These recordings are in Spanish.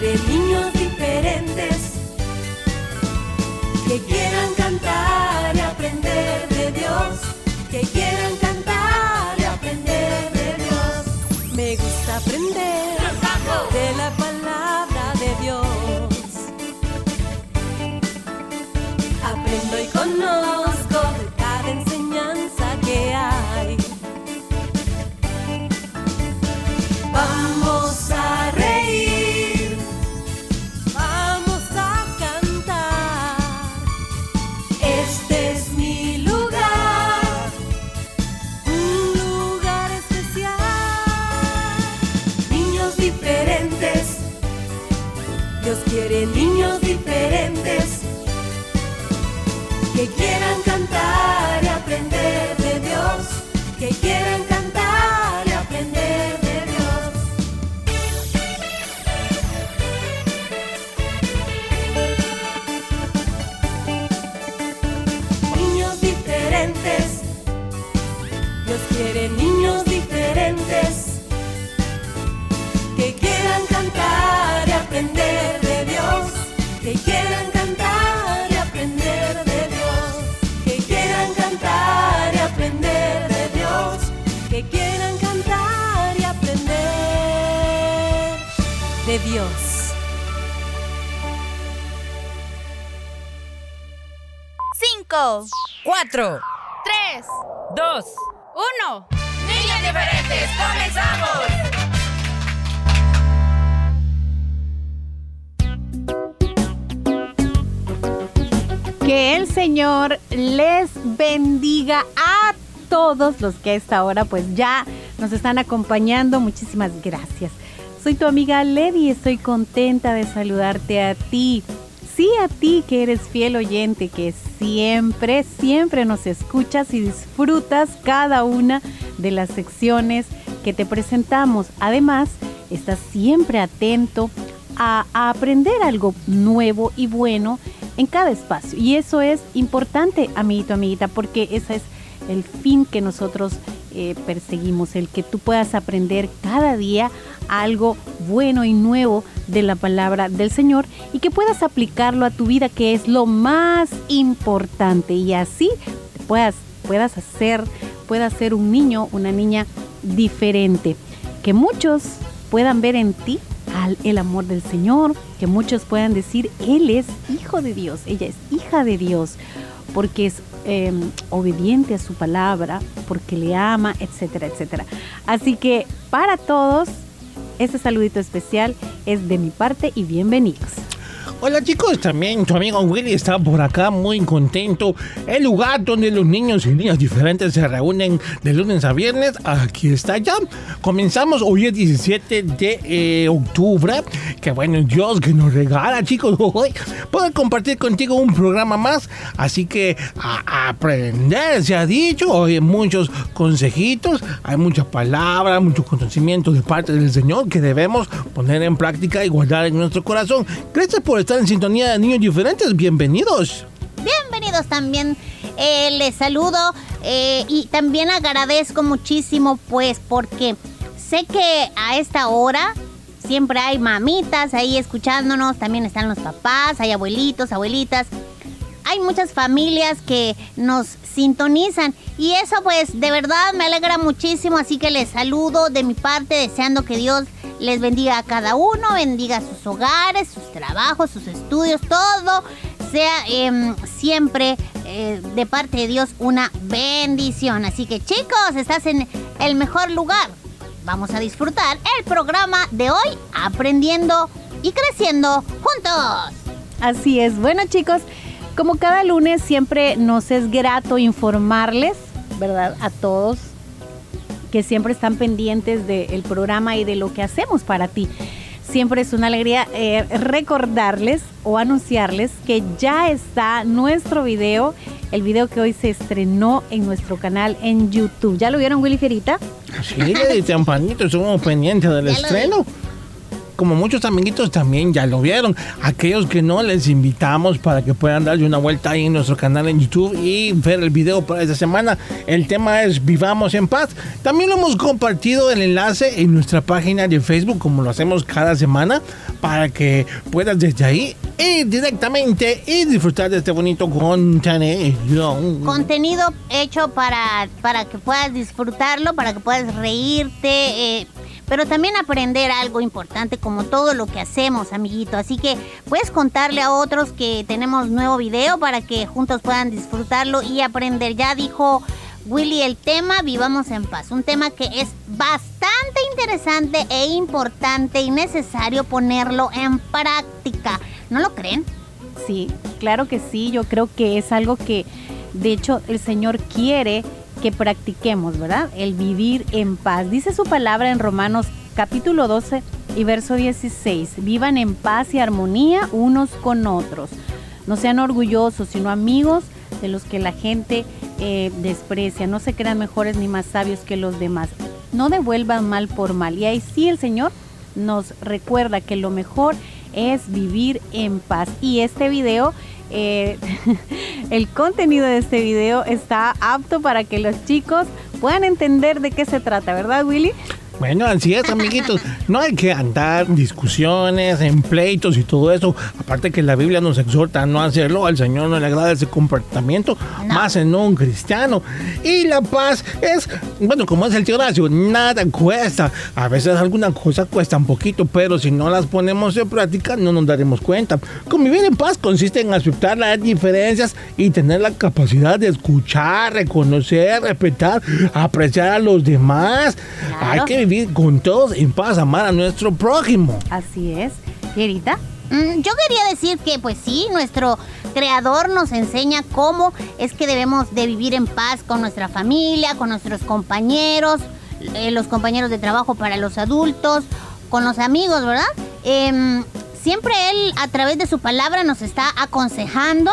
quiere niños diferentes que Señor les bendiga a todos los que a esta hora pues ya nos están acompañando. Muchísimas gracias. Soy tu amiga Lady y estoy contenta de saludarte a ti. Sí, a ti que eres fiel oyente, que siempre, siempre nos escuchas y disfrutas cada una de las secciones que te presentamos. Además, estás siempre atento a aprender algo nuevo y bueno en cada espacio. Y eso es importante, amiguito, amiguita, porque ese es el fin que nosotros eh, perseguimos, el que tú puedas aprender cada día algo bueno y nuevo de la palabra del Señor y que puedas aplicarlo a tu vida, que es lo más importante. Y así puedas, puedas hacer, puedas ser un niño, una niña diferente. Que muchos puedan ver en ti al- el amor del Señor, que muchos puedan decir, Él es hijo de Dios, ella es hija de Dios, porque es eh, obediente a su palabra, porque le ama, etcétera, etcétera. Así que para todos, este saludito especial es de mi parte y bienvenidos. Hola chicos, también tu amigo Willy está por acá muy contento. El lugar donde los niños y niñas diferentes se reúnen de lunes a viernes, aquí está ya. Comenzamos hoy es 17 de eh, octubre. Que bueno, Dios que nos regala chicos hoy poder compartir contigo un programa más. Así que aprender se ha dicho. Hoy muchos consejitos, hay muchas palabras, muchos conocimientos de parte del Señor que debemos poner en práctica y guardar en nuestro corazón. Gracias por estar en sintonía de niños diferentes. Bienvenidos. Bienvenidos también. Eh, les saludo eh, y también agradezco muchísimo pues porque sé que a esta hora siempre hay mamitas ahí escuchándonos, también están los papás, hay abuelitos, abuelitas. Hay muchas familias que nos sintonizan y eso pues de verdad me alegra muchísimo, así que les saludo de mi parte deseando que Dios les bendiga a cada uno, bendiga sus hogares, sus trabajos, sus estudios, todo sea em, siempre eh, de parte de Dios una bendición. Así que chicos, estás en el mejor lugar. Vamos a disfrutar el programa de hoy aprendiendo y creciendo juntos. Así es. Bueno, chicos, como cada lunes siempre nos es grato informarles, ¿verdad? A todos que siempre están pendientes del programa y de lo que hacemos para ti. Siempre es una alegría eh, recordarles o anunciarles que ya está nuestro video, el video que hoy se estrenó en nuestro canal en YouTube. ¿Ya lo vieron, Willy Ferita? Sí, de tempranito estuvimos pendientes del Ya lo vi. Como muchos amiguitos también ya lo vieron. Aquellos que no, les invitamos para que puedan darle una vuelta ahí en nuestro canal en YouTube y ver el video para esta semana. El tema es Vivamos en Paz. También lo hemos compartido el enlace en nuestra página de Facebook, como lo hacemos cada semana, para que puedas desde ahí ir directamente y disfrutar de este bonito contenido. Contenido hecho para, para que puedas disfrutarlo, para que puedas reírte, eh, pero también aprender algo importante como todo lo que hacemos, amiguito. Así que puedes contarle a otros que tenemos nuevo video para que juntos puedan disfrutarlo y aprender. Ya dijo Willy el tema Vivamos en Paz, un tema que es bastante interesante e importante y necesario ponerlo en práctica. ¿No lo creen? Sí, claro que sí, yo creo que es algo que de hecho el Señor quiere que practiquemos, ¿verdad? El vivir en paz. Dice su palabra en Romanos capítulo 12 y verso 16. Vivan en paz y armonía unos con otros. No sean orgullosos, sino amigos de los que la gente eh, desprecia. No se crean mejores ni más sabios que los demás. No devuelvan mal por mal. Y ahí sí el Señor nos recuerda que lo mejor es vivir en paz. Y este video eh, el contenido de este video está apto para que los chicos puedan entender de qué se trata, ¿verdad, Willy? Bueno, así es, amiguitos. No hay que andar en discusiones, en pleitos y todo eso. Aparte que la Biblia nos exhorta a no hacerlo, al Señor no le agrada ese comportamiento, más en un cristiano. Y la paz es, bueno, como es el tío Horacio, nada cuesta. A veces alguna cosa cuesta un poquito, pero si no las ponemos en práctica no nos daremos cuenta. Convivir en paz consiste en aceptar las diferencias y tener la capacidad de escuchar, reconocer, respetar, apreciar a los demás. Hay que con todos en paz, amar a nuestro prójimo. Así es. Pierita. Mm, yo quería decir que pues sí, nuestro creador nos enseña cómo es que debemos de vivir en paz con nuestra familia, con nuestros compañeros, eh, los compañeros de trabajo para los adultos, con los amigos, ¿verdad? Em, siempre él a través de su palabra nos está aconsejando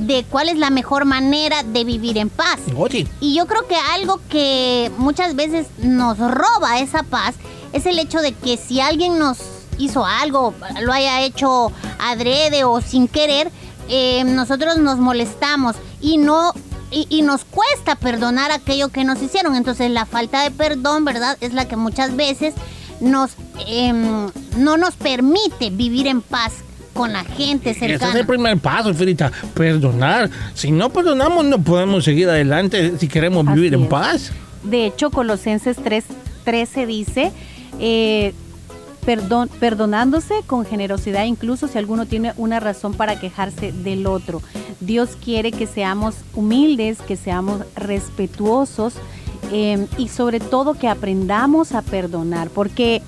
de cuál es la mejor manera de vivir en paz. Oye. Y yo creo que algo que muchas veces nos roba esa paz es el hecho de que si alguien nos hizo algo, lo haya hecho adrede o sin querer, eh, nosotros nos molestamos y no y, y nos cuesta perdonar aquello que nos hicieron. Entonces la falta de perdón, ¿verdad? Es la que muchas veces nos em, no nos permite vivir en paz con la gente Ese es cercana. el primer paso, Firita. Perdonar. Si no perdonamos, no podemos seguir adelante si queremos Así vivir en paz. De hecho, Colosenses 3, 13 dice, eh, perdón, perdonándose con generosidad, incluso si alguno tiene una razón para quejarse del otro. Dios quiere que seamos humildes, que seamos respetuosos eh, y sobre todo que aprendamos a perdonar, porque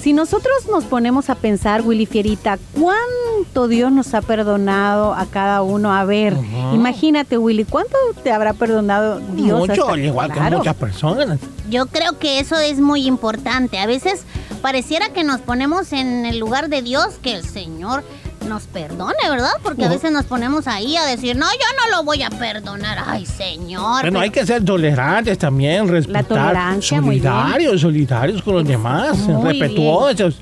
si nosotros nos ponemos a pensar, Willy Fierita, ¿cuánto Dios nos ha perdonado a cada uno? A ver, imagínate, Willy, ¿cuánto te habrá perdonado Dios? Mucho, al igual que muchas personas. Yo creo que eso es muy importante. A veces pareciera que nos ponemos en el lugar de Dios, que el Señor nos perdone, ¿verdad? Porque a veces nos ponemos ahí a decir, no, yo no lo voy a perdonar. Ay, Señor. Bueno, pero- hay que ser tolerantes también, respetar, tolerancia, muy bien. solidarios, solidarios con los demás, Muy bien. respetuosos.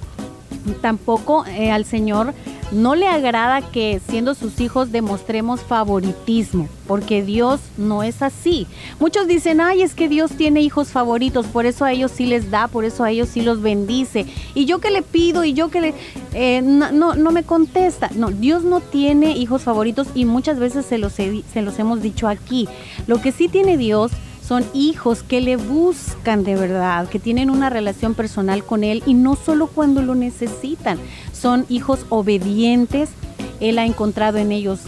tampoco eh, al Señor no le agrada que siendo sus hijos demostremos favoritismo, porque Dios no es así. Muchos dicen, ay, es que Dios tiene hijos favoritos, por eso a ellos sí les da, por eso a ellos sí los bendice. Y yo que le pido y yo que le... eh, no, no, me contesta. No, Dios no tiene hijos favoritos y muchas veces se los, se los hemos dicho aquí. Lo que sí tiene Dios son hijos que le buscan de verdad, que tienen una relación personal con Él y no solo cuando lo necesitan. Son hijos obedientes. Él ha encontrado en ellos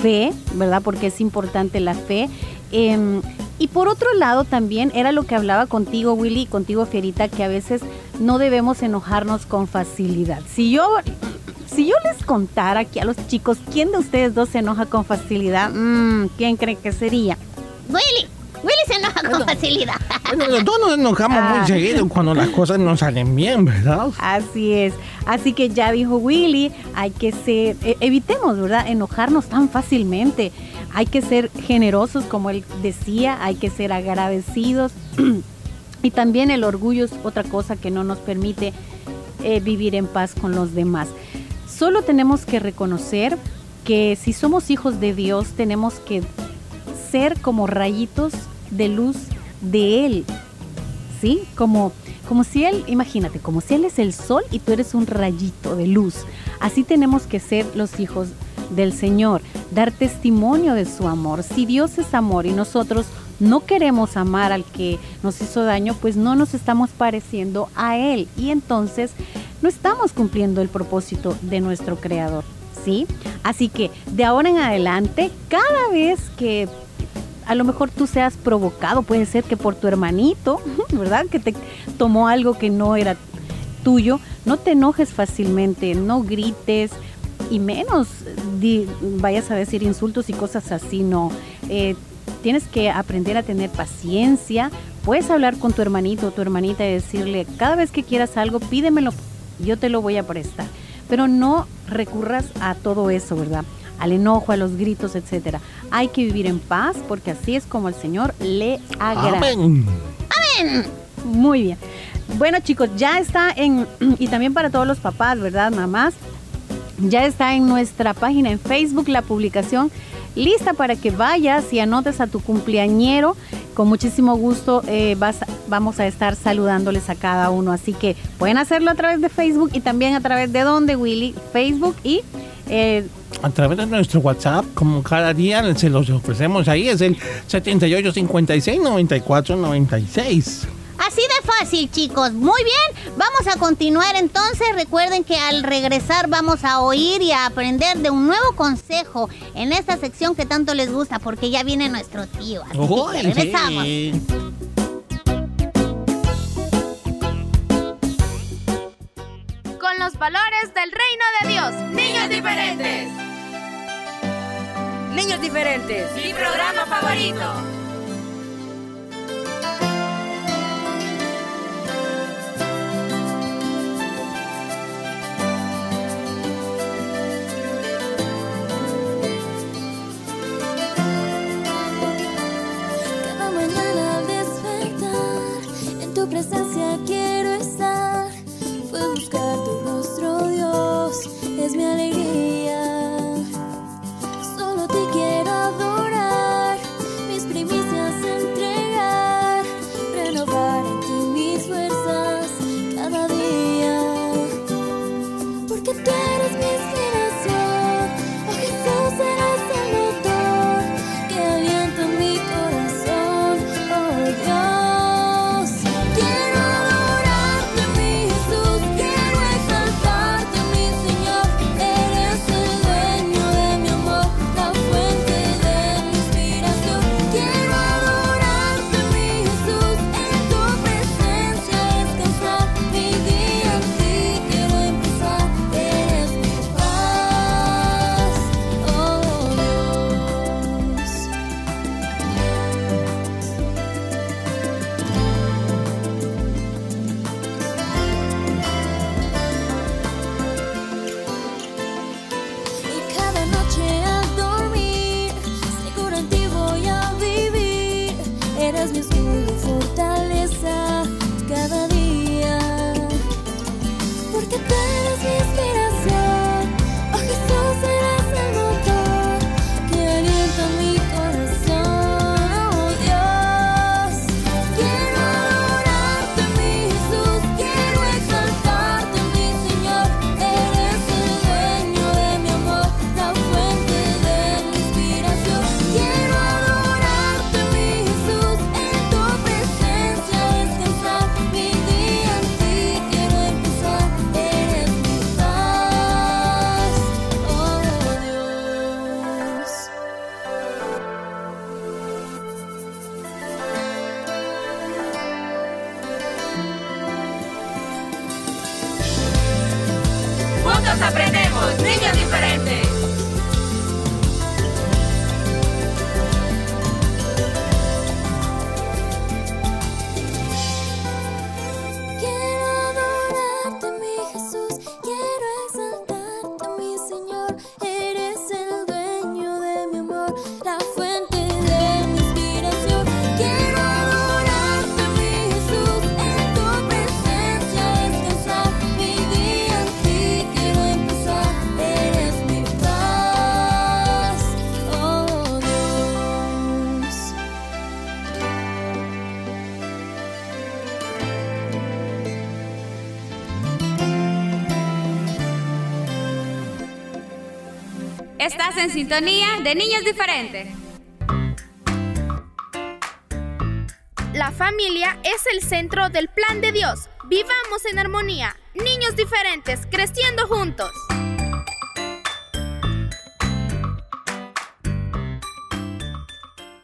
fe, ¿verdad? Porque es importante la fe. Em, y por otro lado también era lo que hablaba contigo, Willy, y contigo, Fierita, que a veces no debemos enojarnos con facilidad. Si yo, si yo les contara aquí a los chicos quién de ustedes dos se enoja con facilidad, mm, ¿quién cree que sería? Willy, Willy se enoja con facilidad. Bueno, todos nos enojamos Ah. muy seguido cuando las cosas no salen bien, ¿verdad? Así es. Así que ya dijo Willy, hay que ser, e- evitemos, ¿verdad? Enojarnos tan fácilmente. Hay que ser generosos, como él decía, hay que ser agradecidos. y también el orgullo es otra cosa que no nos permite eh, vivir en paz con los demás. Solo tenemos que reconocer que si somos hijos de Dios tenemos que ser como rayitos de luz de Él, ¿sí? Como, como si Él, imagínate, como si Él es el sol y tú eres un rayito de luz. Así tenemos que ser los hijos del Señor, dar testimonio de su amor. Si Dios es amor y nosotros no queremos amar al que nos hizo daño, pues no nos estamos pareciendo a Él y entonces no estamos cumpliendo el propósito de nuestro Creador. ¿Sí? Así que de ahora en adelante, cada vez que a lo mejor tú seas provocado, puede ser que por tu hermanito, ¿verdad? Que te tomó algo que no era tuyo, no te enojes fácilmente, no grites y menos di- vayas a decir insultos y cosas así, no. Eh, tienes que aprender a tener paciencia, puedes hablar con tu hermanito o tu hermanita y decirle, cada vez que quieras algo, pídemelo, yo te lo voy a prestar. Pero no recurras a todo eso, ¿verdad? Al enojo, a los gritos, etcétera. Hay que vivir en paz porque así es como el Señor le agrada. Amén. Muy bien. Bueno, chicos, ya está en, y también para todos los papás, ¿verdad, mamás? Ya está en nuestra página en Facebook la publicación lista para que vayas y anotes a tu cumpleañero. Con muchísimo gusto eh, vas, vamos a estar saludándoles a cada uno. Así que pueden hacerlo a través de Facebook y también a través de donde, Willy, Facebook y eh, A través de nuestro WhatsApp, como cada día se los ofrecemos ahí, es el 7856-9496. Así de fácil, chicos. Muy bien, vamos a continuar entonces. Recuerden que al regresar vamos a oír y a aprender de un nuevo consejo en esta sección que tanto les gusta, porque ya viene nuestro tío. Así que regresamos. sí. Diferentes. Mi programa favorito. Estás en sintonía de Niños Diferentes. La familia es el centro del plan de Dios. Vivamos en armonía. Niños diferentes, creciendo juntos.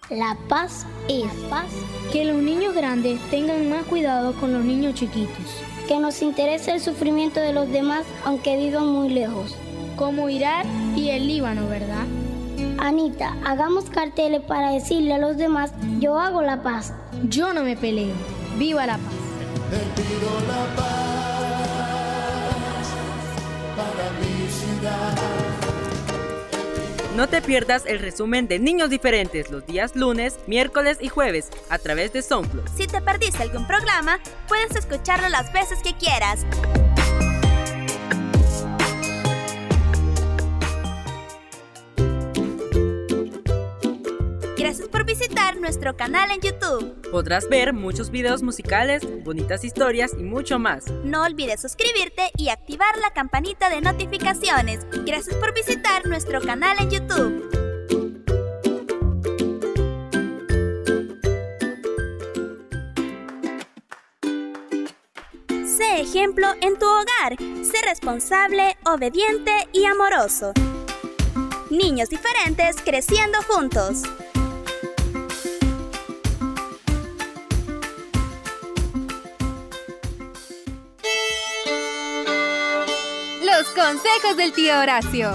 La paz es paz. Que los niños grandes tengan más cuidado con los niños chiquitos. Que nos interese el sufrimiento de los demás aunque vivan muy lejos. Como Irak y el Líbano, ¿verdad? Anita, hagamos carteles para decirle a los demás, yo hago la paz. Yo no me peleo. Viva la paz. Te pido la paz para mi ciudad. No te pierdas el resumen de Niños Diferentes los días lunes, miércoles y jueves a través de SoundCloud. Si te perdiste algún programa, puedes escucharlo las veces que quieras. Gracias por visitar nuestro canal en YouTube. Podrás ver muchos videos musicales, bonitas historias y mucho más. No olvides suscribirte y activar la campanita de notificaciones. Gracias por visitar nuestro canal en YouTube. Sé ejemplo en tu hogar. Sé responsable, obediente y amoroso. Niños diferentes creciendo juntos. Consejos del tío Horacio.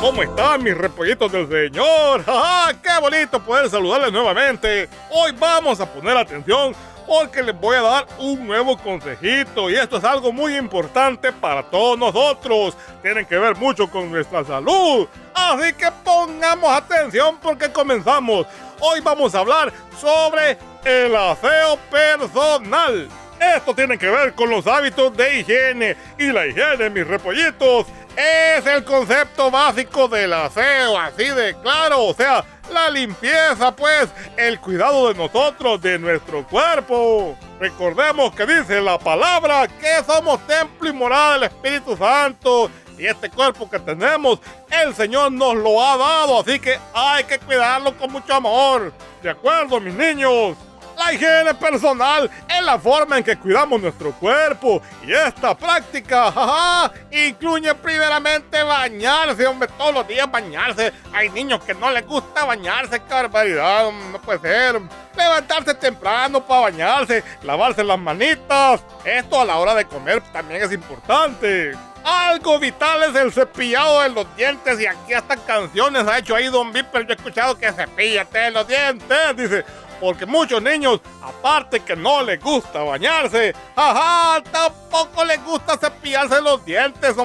¿Cómo están mis repollitos del Señor? ¡Ja, ¡Qué bonito poder saludarles nuevamente! Hoy vamos a poner atención porque les voy a dar un nuevo consejito y esto es algo muy importante para todos nosotros. Tienen que ver mucho con nuestra salud. Así que pongamos atención porque comenzamos. Hoy vamos a hablar sobre el aseo personal. Esto tiene que ver con los hábitos de higiene y la higiene, mis repollitos, es el concepto básico del aseo, así de claro, o sea, la limpieza, pues, el cuidado de nosotros, de nuestro cuerpo. Recordemos que dice la palabra que somos templo y morada del Espíritu Santo. Y este cuerpo que tenemos, el Señor nos lo ha dado, así que hay que cuidarlo con mucho amor. ¿De acuerdo, mis niños? La higiene personal es la forma en que cuidamos nuestro cuerpo y esta práctica jaja, incluye primeramente bañarse, hombre, todos los días bañarse. Hay niños que no les gusta bañarse, qué barbaridad, no puede ser. Levantarse temprano para bañarse, lavarse las manitas. Esto a la hora de comer también es importante. Algo vital es el cepillado de los dientes y aquí hasta canciones ha hecho ahí Don Viper. Yo he escuchado que cepíllate los dientes, dice porque muchos niños, aparte que no les gusta bañarse, ajá, tampoco les gusta cepillarse los dientes.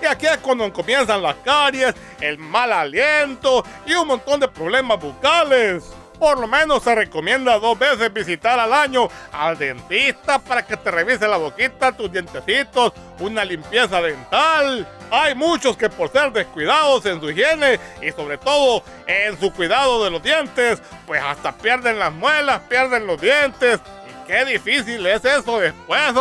Y aquí es cuando comienzan las caries, el mal aliento y un montón de problemas bucales. Por lo menos se recomienda dos veces visitar al año al dentista para que te revise la boquita, tus dientecitos, una limpieza dental. Hay muchos que por ser descuidados en su higiene y sobre todo en su cuidado de los dientes, pues hasta pierden las muelas, pierden los dientes. Y qué difícil es eso después,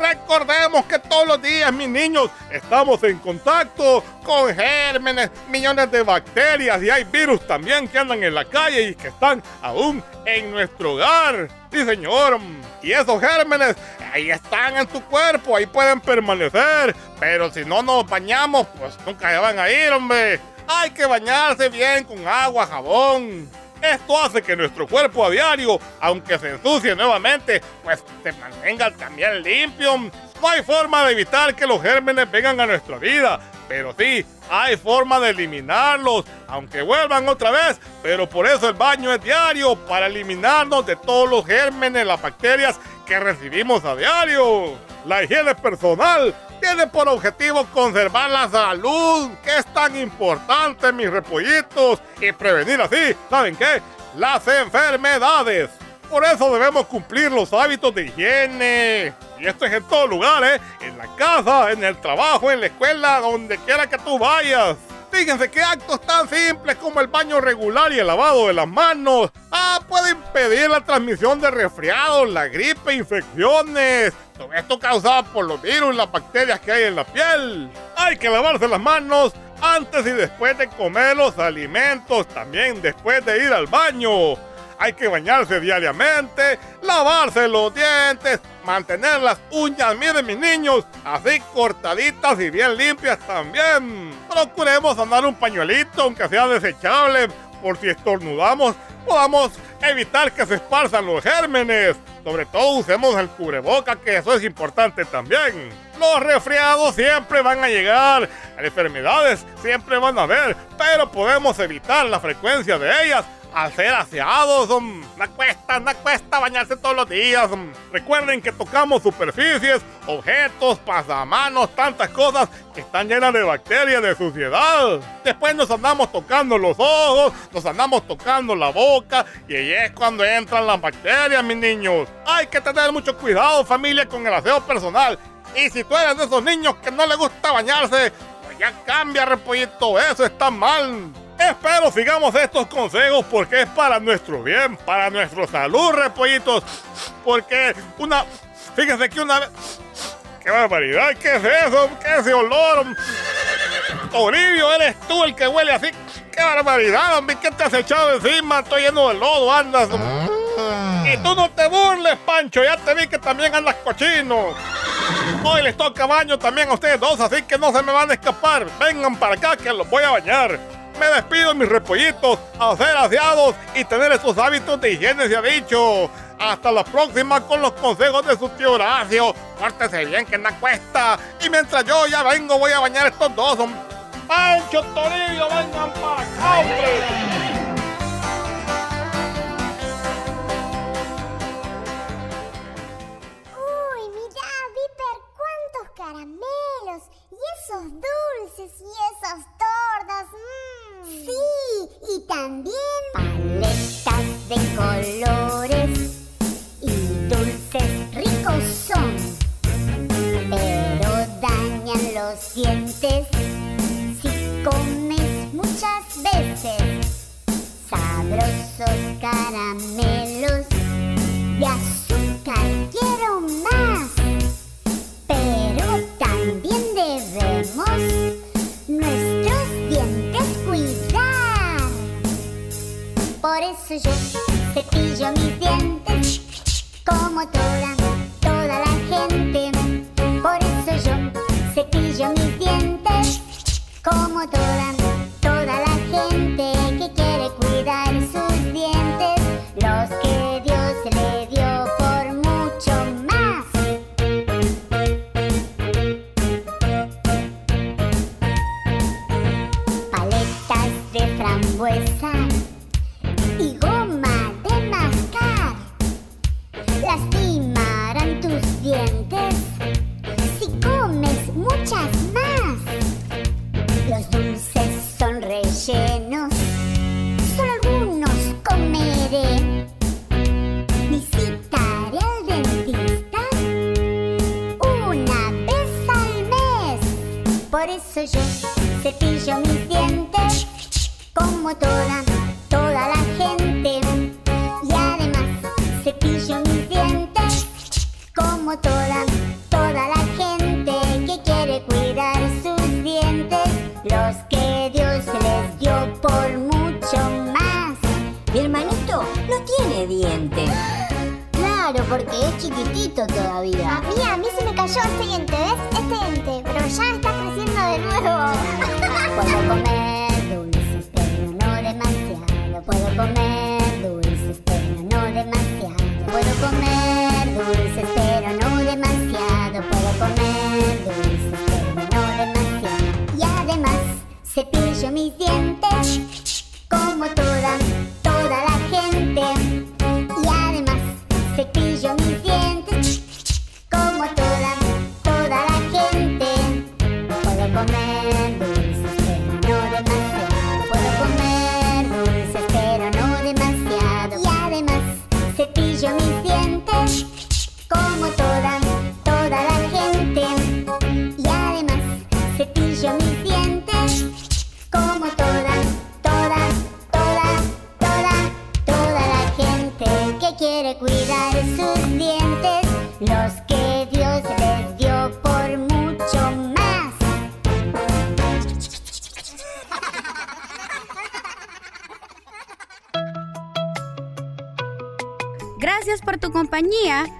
Recordemos que todos los días, mis niños, estamos en contacto con gérmenes, millones de bacterias y hay virus también que andan en la calle y que están aún en nuestro hogar. Sí, señor. Y esos gérmenes ahí están en tu cuerpo, ahí pueden permanecer. Pero si no nos bañamos, pues nunca se van a ir, hombre. Hay que bañarse bien con agua, jabón. Esto hace que nuestro cuerpo a diario, aunque se ensucie nuevamente, pues se mantenga también limpio. No hay forma de evitar que los gérmenes vengan a nuestra vida, pero sí hay forma de eliminarlos, aunque vuelvan otra vez. Pero por eso el baño es diario, para eliminarnos de todos los gérmenes, las bacterias que recibimos a diario. La higiene personal tiene por objetivo conservar la salud, que es tan importante, mis repollitos, y prevenir así, ¿saben qué? Las enfermedades. Por eso debemos cumplir los hábitos de higiene. Y esto es en todo lugar, ¿eh? En la casa, en el trabajo, en la escuela, donde quiera que tú vayas. Fíjense que actos tan simples como el baño regular y el lavado de las manos ah, puede impedir la transmisión de resfriados, la gripe, infecciones. Todo esto causado por los virus y las bacterias que hay en la piel. Hay que lavarse las manos antes y después de comer los alimentos, también después de ir al baño. Hay que bañarse diariamente, lavarse los dientes, mantener las uñas, miren mis niños, así cortaditas y bien limpias también. Procuremos andar un pañuelito, aunque sea desechable, por si estornudamos, podamos evitar que se esparzan los gérmenes. Sobre todo usemos el cubreboca, que eso es importante también. Los resfriados siempre van a llegar, las enfermedades siempre van a haber, pero podemos evitar la frecuencia de ellas ser aseados. um, cuesta, no cuesta bañarse todos los días. Recuerden que tocamos superficies, objetos, pasamanos, tantas cosas que están llenas de bacterias, de suciedad. Después nos andamos tocando los ojos, nos andamos tocando la boca y ahí es cuando entran las bacterias, mis niños. Hay que tener mucho cuidado, familia, con el aseo personal. Y si tú eres de esos niños que no les gusta bañarse, pues ya cambia, repollito, eso está mal. Espero sigamos estos consejos porque es para nuestro bien, para nuestra salud, repollitos. Porque una. Fíjense que una vez. ¡Qué barbaridad! ¿Qué es eso? ¿Qué es ese olor? Toribio, eres tú el que huele así. ¡Qué barbaridad, hombre! ¿Qué te has echado encima? Estoy lleno de lodo, andas. Y tú no te burles, Pancho. Ya te vi que también andas cochino. Hoy les toca baño también a ustedes dos, así que no se me van a escapar. Vengan para acá que los voy a bañar. Me despido, mis repollitos, a ser aseados y tener esos hábitos de higiene, se ha dicho. Hasta la próxima con los consejos de su tío Horacio. Pórtese bien, que no cuesta. Y mientras yo ya vengo, voy a bañar estos dos. Pancho, Torillo, vengan para acá, hombre. Uy, mira, Viper, cuántos caramelos. Y esos dulces y esas tortas. mm. Sí, y también paletas de colores. Y dulces ricos son. Pero dañan los dientes si comes muchas veces. Sabrosos caramelos Por eso yo cepillo mis dientes como toda, toda la gente. Por eso yo cepillo mis dientes como toda Los dulces son rellenos, solo algunos comeré. Visitaré al dentista una vez al mes. Por eso yo cepillo mis dientes como toda, toda la gente. Y además cepillo mis dientes como toda, porque es chiquitito todavía. A mí, a mí se me cayó este diente, ¿ves? Este diente, pero ya está creciendo de nuevo. Puedo comer dulces, pero no demasiado. Puedo comer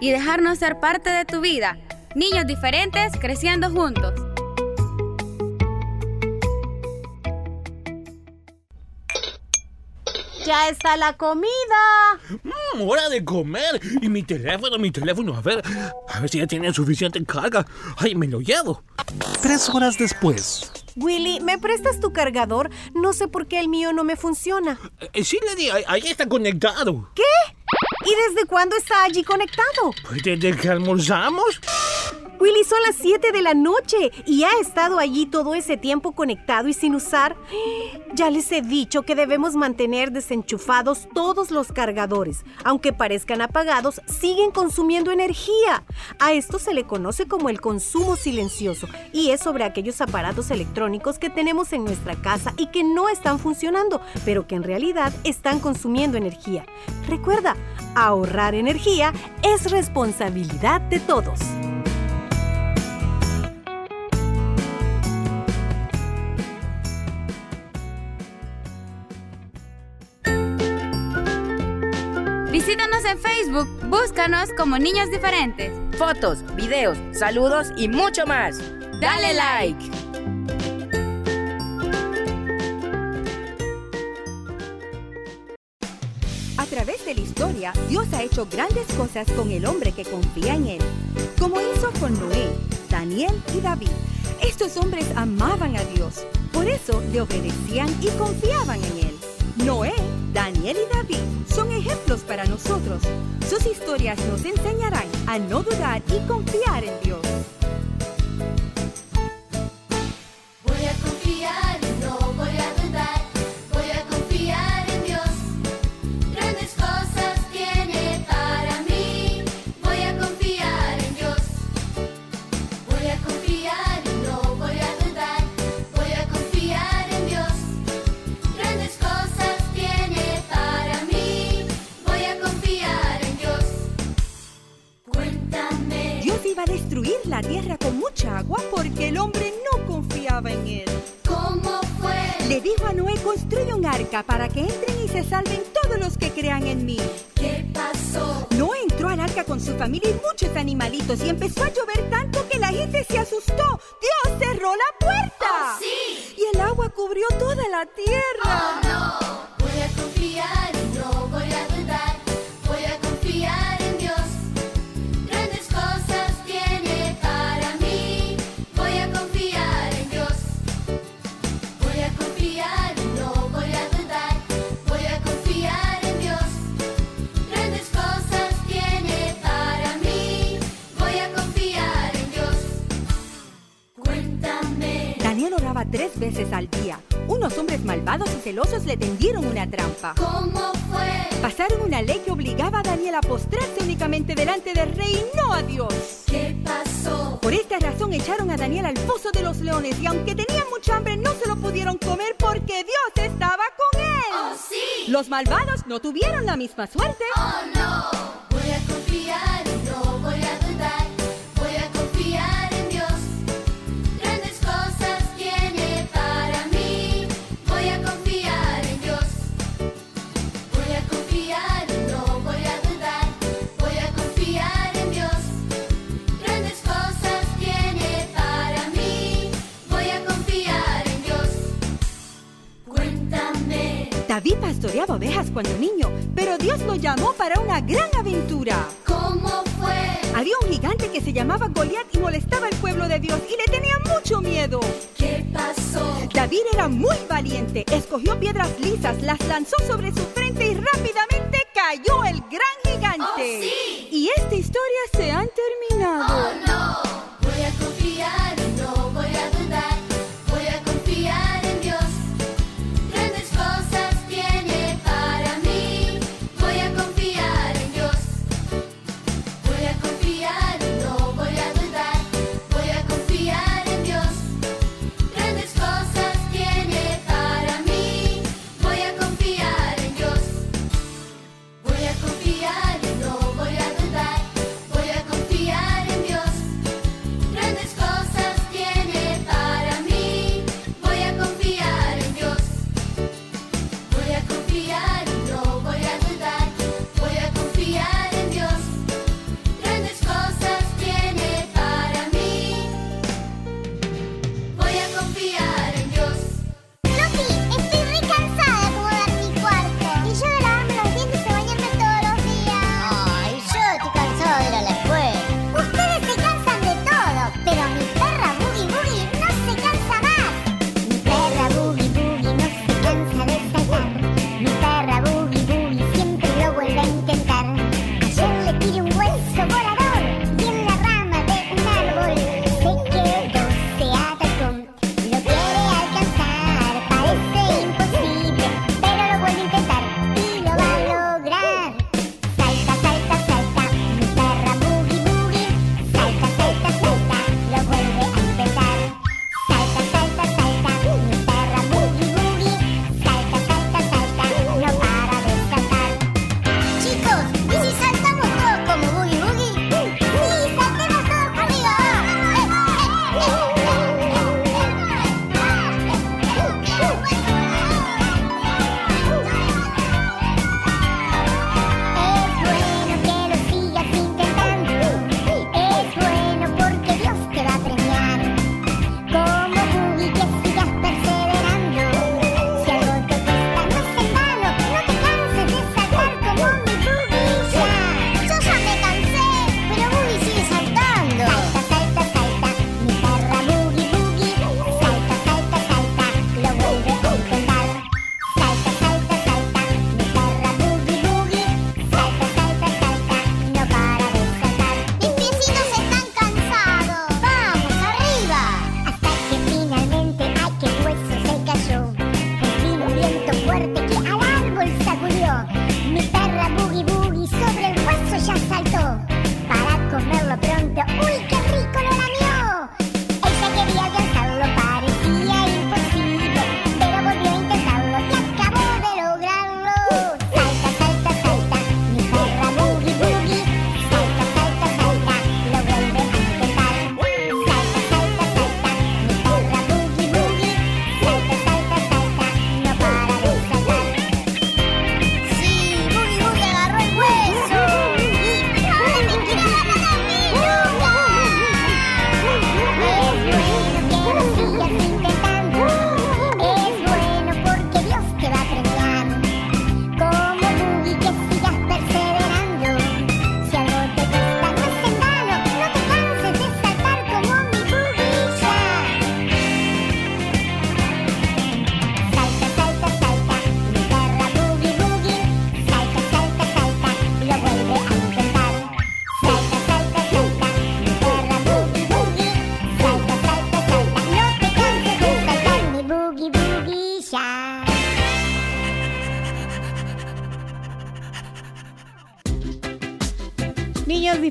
y dejarnos ser parte de tu vida. Niños diferentes creciendo juntos. Ya está la comida. Mm, hora de comer. Y mi teléfono, mi teléfono. A ver, a ver si ya tiene suficiente carga. Ay, me lo llevo. Tres horas después. Willy, ¿me prestas tu cargador? No sé por qué el mío no me funciona. Eh, sí, Lady, ahí, ahí está conectado. ¿Qué? ¿Y desde cuándo está allí conectado? Pues desde que almorzamos. Willy, son las 7 de la noche y ha estado allí todo ese tiempo conectado y sin usar. Ya les he dicho que debemos mantener desenchufados todos los cargadores. Aunque parezcan apagados, siguen consumiendo energía. A esto se le conoce como el consumo silencioso y es sobre aquellos aparatos electrónicos que tenemos en nuestra casa y que no están funcionando, pero que en realidad están consumiendo energía. Recuerda, ahorrar energía es responsabilidad de todos. Visítanos en Facebook, búscanos como Niños Diferentes. Fotos, videos, saludos y mucho más. Dale like. A través de la historia, Dios ha hecho grandes cosas con el hombre que confía en Él, como hizo con Noé, Daniel y David. Estos hombres amaban a Dios, por eso le obedecían y confiaban en Él. Noé, Daniel y David son ejemplos para nosotros. Sus historias nos enseñarán a no dudar y confiar en Dios. Para que entren y se salven todos los que crean en mí. ¿Qué pasó? Noé entró al arca con su familia y muchos animalitos y empezó a llover tanto que la gente se asustó. Dios cerró la puerta. Oh, sí. Y el agua cubrió toda la tierra. Oh, no. Tres veces al día. Unos hombres malvados y celosos le tendieron una trampa. ¿Cómo fue? Pasaron una ley que obligaba a Daniel a postrarse únicamente delante del rey y no a Dios. ¿Qué pasó? Por esta razón echaron a Daniel al foso de los leones y aunque tenían mucha hambre no se lo pudieron comer porque Dios estaba con él. Oh, sí. Los malvados no tuvieron la misma suerte. Oh, no. Voy a cuando niño, pero Dios lo llamó para una gran aventura. ¿Cómo fue? Había un gigante que se llamaba Goliat y molestaba al pueblo de Dios y le tenía mucho miedo. ¿Qué pasó? David era muy valiente, escogió piedras lisas, las lanzó sobre su frente y rápidamente cayó el gran gigante. Oh, sí. Y esta historia se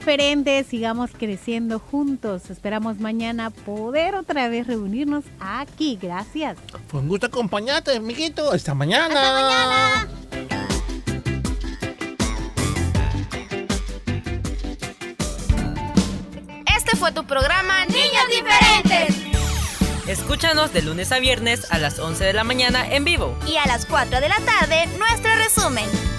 diferentes, sigamos creciendo juntos. Esperamos mañana poder otra vez reunirnos aquí. Gracias. Fue un gusto acompañarte, amiguito. Hasta mañana. Hasta mañana. Este fue tu programa Niños Diferentes. Escúchanos de lunes a viernes a las 11 de la mañana en vivo. Y a las 4 de la tarde, nuestro resumen.